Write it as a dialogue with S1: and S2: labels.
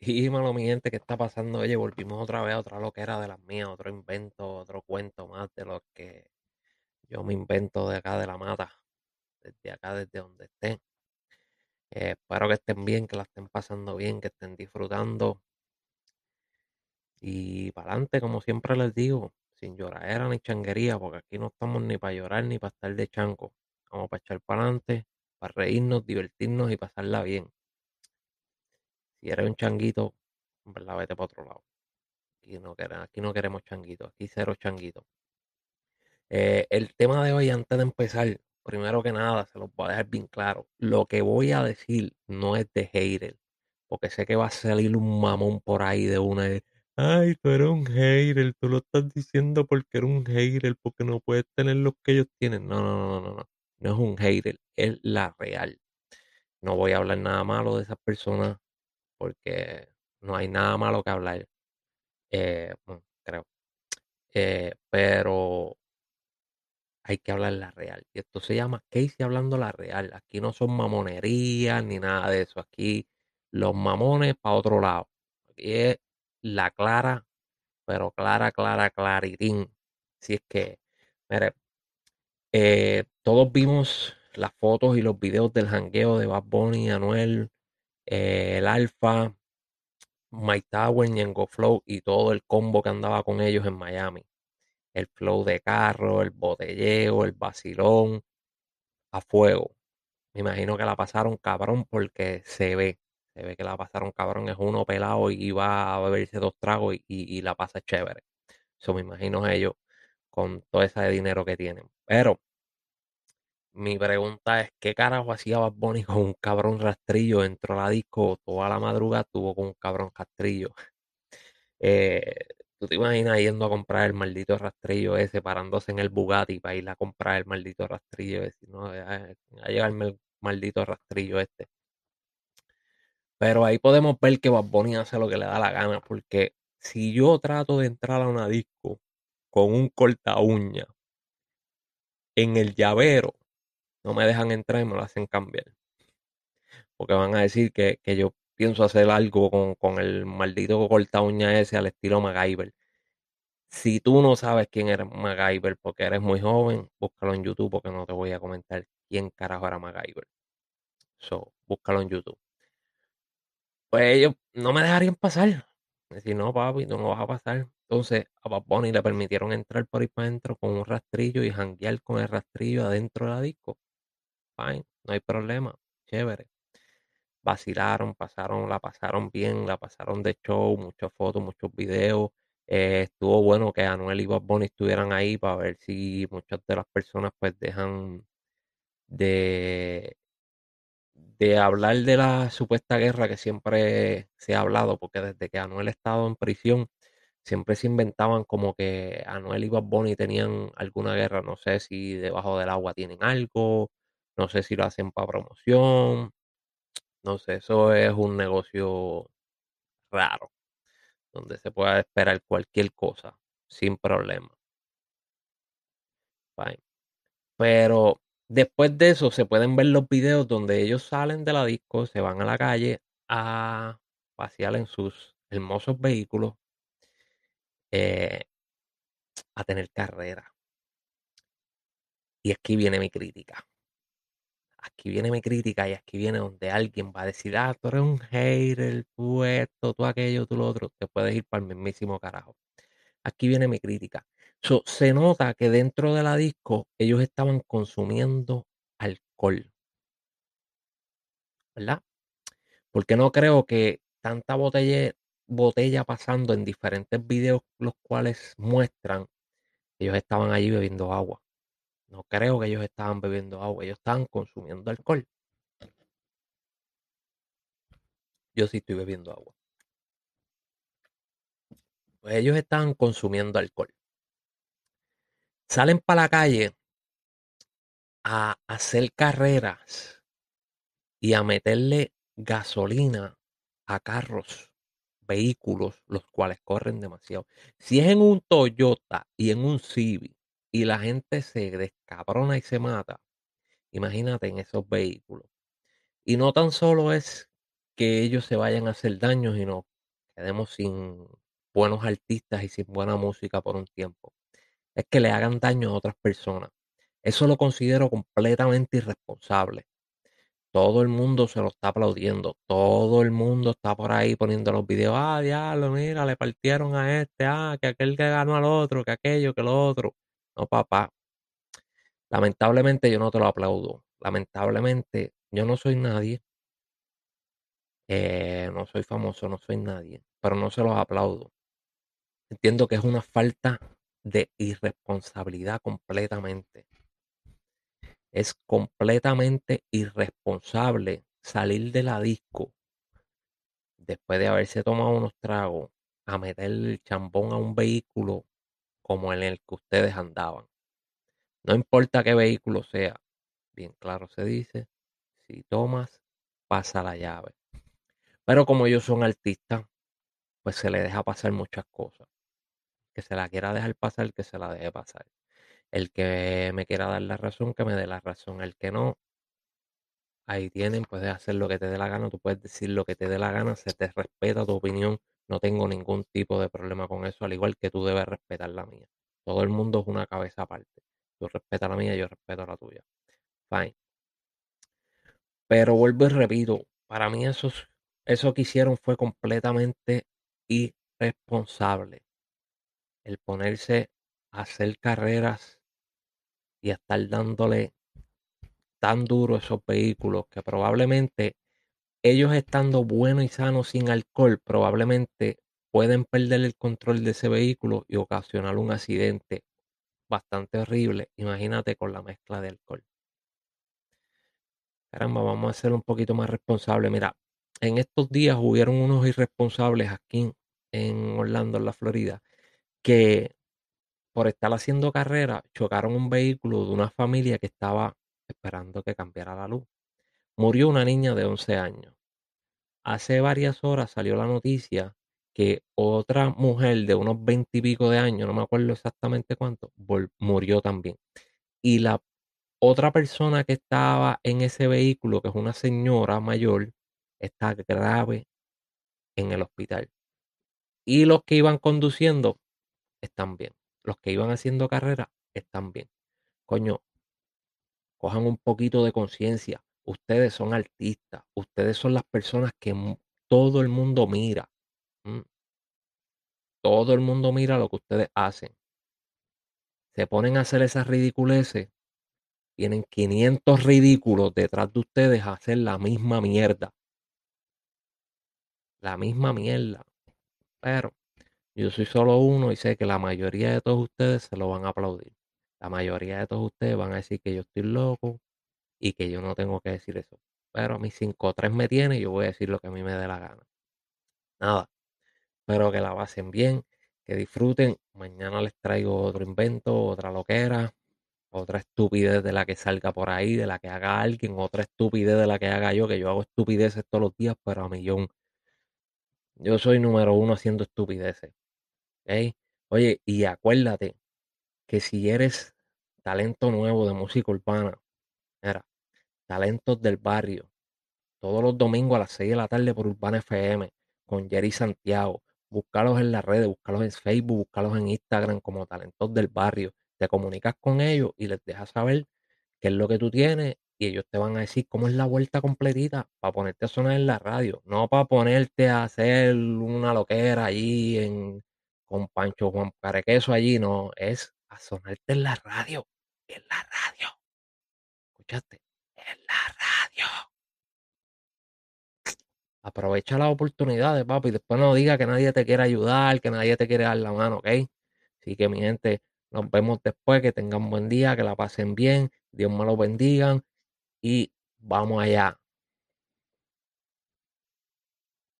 S1: Y, mi gente, ¿qué está pasando? Oye, volvimos otra vez a otra loquera de las mías, otro invento, otro cuento más de lo que yo me invento de acá de la mata, desde acá, desde donde estén. Eh, espero que estén bien, que la estén pasando bien, que estén disfrutando. Y para adelante, como siempre les digo, sin lloradera ni changuería, porque aquí no estamos ni para llorar ni para estar de chanco. Vamos para echar para adelante, para reírnos, divertirnos y pasarla bien. Si eres un changuito, en vete para otro lado. Aquí no, queremos, aquí no queremos changuitos, aquí cero changuitos. Eh, el tema de hoy, antes de empezar, primero que nada, se los voy a dejar bien claro. Lo que voy a decir no es de hater, porque sé que va a salir un mamón por ahí de una de, ay, tú eres un hater, tú lo estás diciendo porque eres un hater, porque no puedes tener lo que ellos tienen. No, no, no, no, no, no es un hater, es la real. No voy a hablar nada malo de esas personas porque no hay nada malo que hablar. Eh, bueno, creo. Eh, pero hay que hablar la real. Y esto se llama Casey hablando la real. Aquí no son mamonerías ni nada de eso. Aquí los mamones para otro lado. Aquí es la clara, pero clara, clara, claritín. Si es que, mire, eh, todos vimos las fotos y los videos del jangueo de Bad Bunny, Anuel, eh, el Alfa, Mike Tower, Ñengo Flow y todo el combo que andaba con ellos en Miami. El flow de carro, el botelleo, el vacilón, a fuego. Me imagino que la pasaron cabrón porque se ve, se ve que la pasaron cabrón. Es uno pelado y va a beberse dos tragos y, y la pasa chévere. Eso me imagino ellos con todo ese dinero que tienen. Pero mi pregunta es, ¿qué carajo hacía Bad Bunny con un cabrón rastrillo dentro de la disco? Toda la madrugada tuvo con un cabrón rastrillo. Eh, ¿Tú te imaginas yendo a comprar el maldito rastrillo ese, parándose en el Bugatti para ir a comprar el maldito rastrillo ese? ¿no? A, llevarme el maldito rastrillo este. Pero ahí podemos ver que Bad Bunny hace lo que le da la gana, porque si yo trato de entrar a una disco con un corta uña en el llavero, no me dejan entrar y me lo hacen cambiar. Porque van a decir que, yo pienso hacer algo con, con, el maldito corta uña ese al estilo MacGyver. Si tú no sabes quién era MacGyver porque eres muy joven, búscalo en YouTube porque no te voy a comentar quién carajo era MacGyver. So, búscalo en YouTube. Pues ellos no me dejarían pasar. Decir, no, papi, no me vas a pasar. Entonces a Bad Bunny le permitieron entrar por ahí para adentro con un rastrillo y janguear con el rastrillo adentro de la disco. Fine, no hay problema, chévere. Vacilaron, pasaron, la pasaron bien, la pasaron de show, muchas fotos, muchos videos. Eh, estuvo bueno que Anuel y Bad Bunny estuvieran ahí para ver si muchas de las personas pues dejan de, de hablar de la supuesta guerra que siempre se ha hablado, porque desde que Anuel ha estado en prisión, siempre se inventaban como que Anuel y Bad Bunny tenían alguna guerra, no sé si debajo del agua tienen algo, no sé si lo hacen para promoción, no sé, eso es un negocio raro, donde se puede esperar cualquier cosa sin problema. Pero después de eso se pueden ver los videos donde ellos salen de la disco, se van a la calle a pasear en sus hermosos vehículos, eh, a tener carrera. Y aquí viene mi crítica. Aquí viene mi crítica y aquí viene donde alguien va a decir, ah, tú eres un hater, tú esto, tú aquello, tú lo otro. Te puedes ir para el mismísimo carajo. Aquí viene mi crítica. se nota que dentro de la disco ellos estaban consumiendo alcohol. ¿Verdad? Porque no creo que tanta botella, botella pasando en diferentes videos los cuales muestran ellos estaban allí bebiendo agua. No creo que ellos estaban bebiendo agua, ellos estaban consumiendo alcohol. Yo sí estoy bebiendo agua. Pues ellos estaban consumiendo alcohol. Salen para la calle a hacer carreras y a meterle gasolina a carros, vehículos, los cuales corren demasiado. Si es en un Toyota y en un Civic y la gente se descabrona y se mata, imagínate en esos vehículos. Y no tan solo es que ellos se vayan a hacer daños y nos quedemos sin buenos artistas y sin buena música por un tiempo. Es que le hagan daño a otras personas. Eso lo considero completamente irresponsable. Todo el mundo se lo está aplaudiendo. Todo el mundo está por ahí poniendo los videos. Ah, diablo, mira, le partieron a este. Ah, que aquel que ganó al otro, que aquello, que lo otro. No, papá. Lamentablemente yo no te lo aplaudo. Lamentablemente yo no soy nadie. Eh, no soy famoso, no soy nadie. Pero no se los aplaudo. Entiendo que es una falta de irresponsabilidad completamente. Es completamente irresponsable salir de la disco después de haberse tomado unos tragos a meter el chambón a un vehículo como en el que ustedes andaban. No importa qué vehículo sea, bien claro se dice, si tomas, pasa la llave. Pero como ellos son artistas, pues se le deja pasar muchas cosas. Que se la quiera dejar pasar, que se la deje pasar. El que me quiera dar la razón, que me dé la razón. El que no, ahí tienen, puedes hacer lo que te dé la gana, tú puedes decir lo que te dé la gana, se te respeta tu opinión, no tengo ningún tipo de problema con eso, al igual que tú debes respetar la mía. Todo el mundo es una cabeza aparte. Tú respetas la mía, yo respeto la tuya. Fine. Pero vuelvo y repito, para mí eso, eso que hicieron fue completamente irresponsable. El ponerse a hacer carreras y estar dándole tan duro esos vehículos que probablemente ellos estando buenos y sanos sin alcohol, probablemente pueden perder el control de ese vehículo y ocasionar un accidente bastante horrible. Imagínate con la mezcla de alcohol. Caramba, vamos a ser un poquito más responsables. Mira, en estos días hubieron unos irresponsables aquí en Orlando, en la Florida, que por estar haciendo carrera, chocaron un vehículo de una familia que estaba esperando que cambiara la luz. Murió una niña de 11 años. Hace varias horas salió la noticia que otra mujer de unos 20 y pico de años, no me acuerdo exactamente cuánto, murió también. Y la otra persona que estaba en ese vehículo, que es una señora mayor, está grave en el hospital. Y los que iban conduciendo están bien los que iban haciendo carrera están bien. Coño, cojan un poquito de conciencia. Ustedes son artistas. Ustedes son las personas que todo el mundo mira. Todo el mundo mira lo que ustedes hacen. Se ponen a hacer esas ridiculeces. Tienen 500 ridículos detrás de ustedes a hacer la misma mierda. La misma mierda. Pero yo soy solo uno y sé que la mayoría de todos ustedes se lo van a aplaudir. La mayoría de todos ustedes van a decir que yo estoy loco y que yo no tengo que decir eso. Pero a mí 5 3 me tiene y yo voy a decir lo que a mí me dé la gana. Nada. Espero que la pasen bien, que disfruten. Mañana les traigo otro invento, otra loquera, otra estupidez de la que salga por ahí, de la que haga alguien, otra estupidez de la que haga yo, que yo hago estupideces todos los días, pero a millón. Yo soy número uno haciendo estupideces. Oye, y acuérdate que si eres talento nuevo de música urbana, talentos del barrio, todos los domingos a las 6 de la tarde por Urbana FM con Jerry Santiago. Búscalos en las redes, búscalos en Facebook, búscalos en Instagram como talentos del barrio. Te comunicas con ellos y les dejas saber qué es lo que tú tienes y ellos te van a decir cómo es la vuelta completita para ponerte a sonar en la radio, no para ponerte a hacer una loquera allí en con Pancho Juan Carequeso allí, no, es a sonarte en la radio, en la radio. Escuchaste, en la radio. Aprovecha las oportunidades, papi, después no diga que nadie te quiere ayudar, que nadie te quiere dar la mano, ¿ok? Así que mi gente, nos vemos después, que tengan buen día, que la pasen bien, Dios me lo bendiga y vamos allá.